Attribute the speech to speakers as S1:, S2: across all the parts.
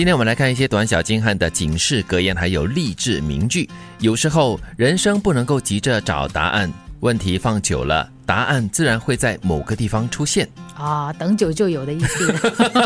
S1: 今天我们来看一些短小精悍的警示格言，还有励志名句。有时候人生不能够急着找答案，问题放久了，答案自然会在某个地方出现。
S2: 啊，等久就有的意思。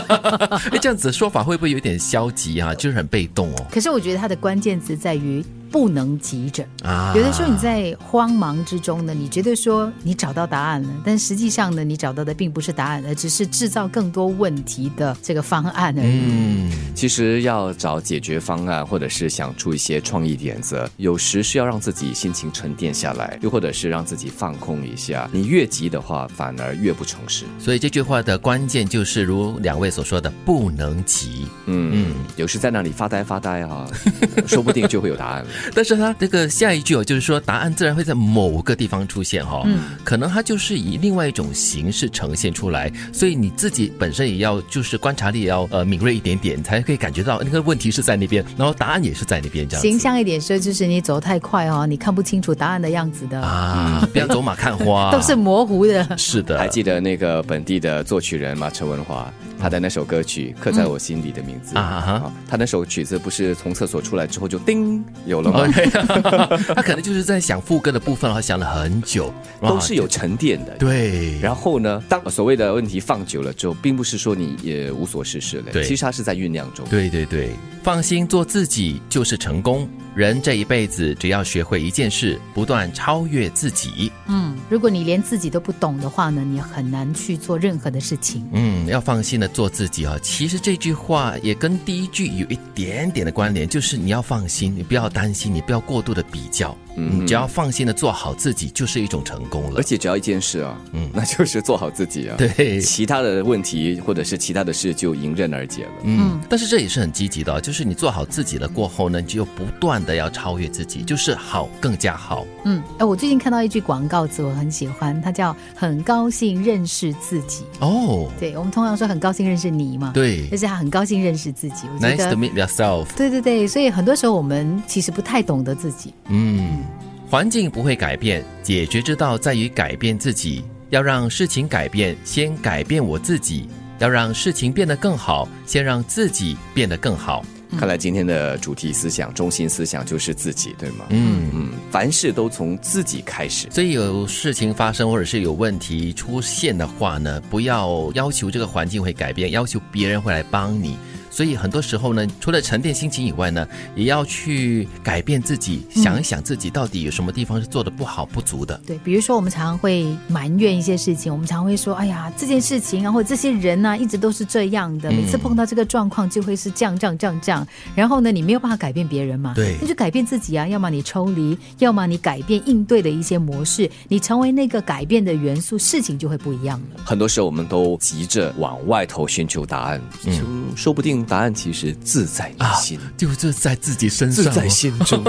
S1: 哎，这样子的说法会不会有点消极啊？就是很被动哦。
S2: 可是我觉得它的关键词在于。不能急着啊！有的时候你在慌忙之中呢，你觉得说你找到答案了，但实际上呢，你找到的并不是答案，而只是制造更多问题的这个方案而已。嗯，
S3: 其实要找解决方案，或者是想出一些创意点子，有时是要让自己心情沉淀下来，又或者是让自己放空一下。你越急的话，反而越不诚实。
S1: 所以这句话的关键就是如两位所说的，不能急。
S3: 嗯嗯，有时在那里发呆发呆啊，说不定就会有答案了。
S1: 但是他这个下一句哦，就是说答案自然会在某个地方出现哈，嗯，可能它就是以另外一种形式呈现出来，所以你自己本身也要就是观察力也要呃敏锐一点点，才可以感觉到那个问题是在那边，然后答案也是在那边这样。
S2: 形象一点说，就是你走太快哦，你看不清楚答案的样子的
S1: 啊，不要走马看花，
S2: 都是模糊的。
S1: 是的，
S3: 还记得那个本地的作曲人吗？陈文华。他的那首歌曲刻在我心里的名字啊哈，他那首曲子不是从厕所出来之后就叮有了吗？
S1: 他可能就是在想副歌的部分，然后想了很久，
S3: 都是有沉淀的。
S1: 对，
S3: 然后呢，当所谓的问题放久了之后，并不是说你也无所事事了，对，其实他是在酝酿中。
S1: 对对对，放心做自己就是成功。人这一辈子，只要学会一件事，不断超越自己。
S2: 嗯，如果你连自己都不懂的话呢，你很难去做任何的事情。
S1: 嗯，要放心的做自己啊。其实这句话也跟第一句有一点点的关联，就是你要放心，你不要担心，你不要过度的比较。嗯，只要放心的做好自己，就是一种成功了。
S3: 而且只要一件事啊，嗯，那就是做好自己啊。
S1: 对，
S3: 其他的问题或者是其他的事就迎刃而解了。
S1: 嗯，但是这也是很积极的，就是你做好自己了过后呢，你就不断。的要超越自己，就是好，更加好。
S2: 嗯，哎，我最近看到一句广告词，我很喜欢，它叫“很高兴认识自己”。哦，对，我们通常说很高兴认识你嘛，
S1: 对，
S2: 但是他很高兴认识自己。
S1: Nice to meet yourself。
S2: 对对对，所以很多时候我们其实不太懂得自己。
S1: 嗯，环境不会改变，解决之道在于改变自己。要让事情改变，先改变我自己；要让事情变得更好，先让自己变得更好。
S3: 看来今天的主题思想、中心思想就是自己，对吗？嗯嗯，凡事都从自己开始。
S1: 所以有事情发生或者是有问题出现的话呢，不要要求这个环境会改变，要求别人会来帮你。所以很多时候呢，除了沉淀心情以外呢，也要去改变自己，想一想自己到底有什么地方是做的不好、不足的。
S2: 对，比如说我们常常会埋怨一些事情，我们常会说：“哎呀，这件事情啊，或者这些人啊，一直都是这样的，每次碰到这个状况就会是这样、这样、这样、这样。”然后呢，你没有办法改变别人嘛？
S1: 对，
S2: 那就改变自己啊！要么你抽离，要么你改变应对的一些模式，你成为那个改变的元素，事情就会不一样了。
S3: 很多时候我们都急着往外头寻求答案，嗯，说不定。答案其实自在于心，
S1: 就是在自己身上，
S3: 自在心中。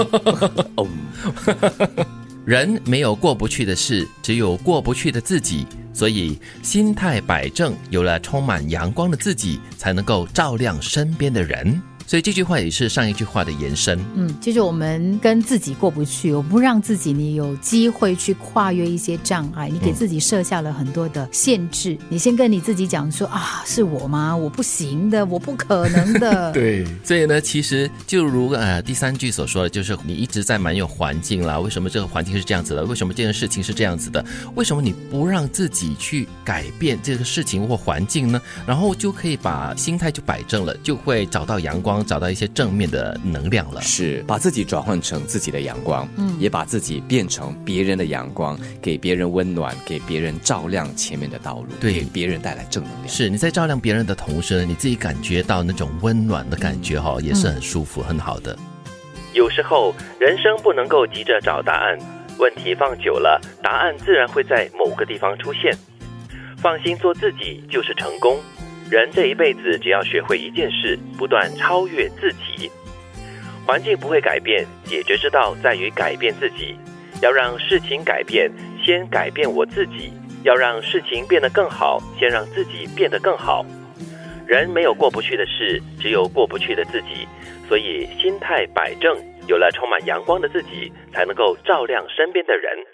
S3: 哦，
S1: 人没有过不去的事，只有过不去的自己。所以心态摆正，有了充满阳光的自己，才能够照亮身边的人。所以这句话也是上一句话的延伸。
S2: 嗯，就是我们跟自己过不去，我不让自己你有机会去跨越一些障碍，你给自己设下了很多的限制。你先跟你自己讲说啊，是我吗？我不行的，我不可能的。
S1: 对，所以呢，其实就如呃第三句所说的，就是你一直在埋怨环境啦，为什么这个环境是这样子的？为什么这件事情是这样子的？为什么你不让自己去改变这个事情或环境呢？然后就可以把心态就摆正了，就会找到阳光。找到一些正面的能量了，
S3: 是把自己转换成自己的阳光，嗯，也把自己变成别人的阳光，给别人温暖，给别人照亮前面的道路，
S1: 对，
S3: 给别人带来正能量。
S1: 是你在照亮别人的同时，你自己感觉到那种温暖的感觉哈，也是很舒服、很好的。有时候人生不能够急着找答案，问题放久了，答案自然会在某个地方出现。放心做自己就是成功。人这一辈子，只要学会一件事，不断超越自己。环境不会改变，解决之道在于改变自己。要让事情改变，先改变我自己；要让事情变得更好，先让自己变得更好。人没有过不去的事，只有过不去的自己。所以心态摆正，有了充满阳光的自己，才能够照亮身边的人。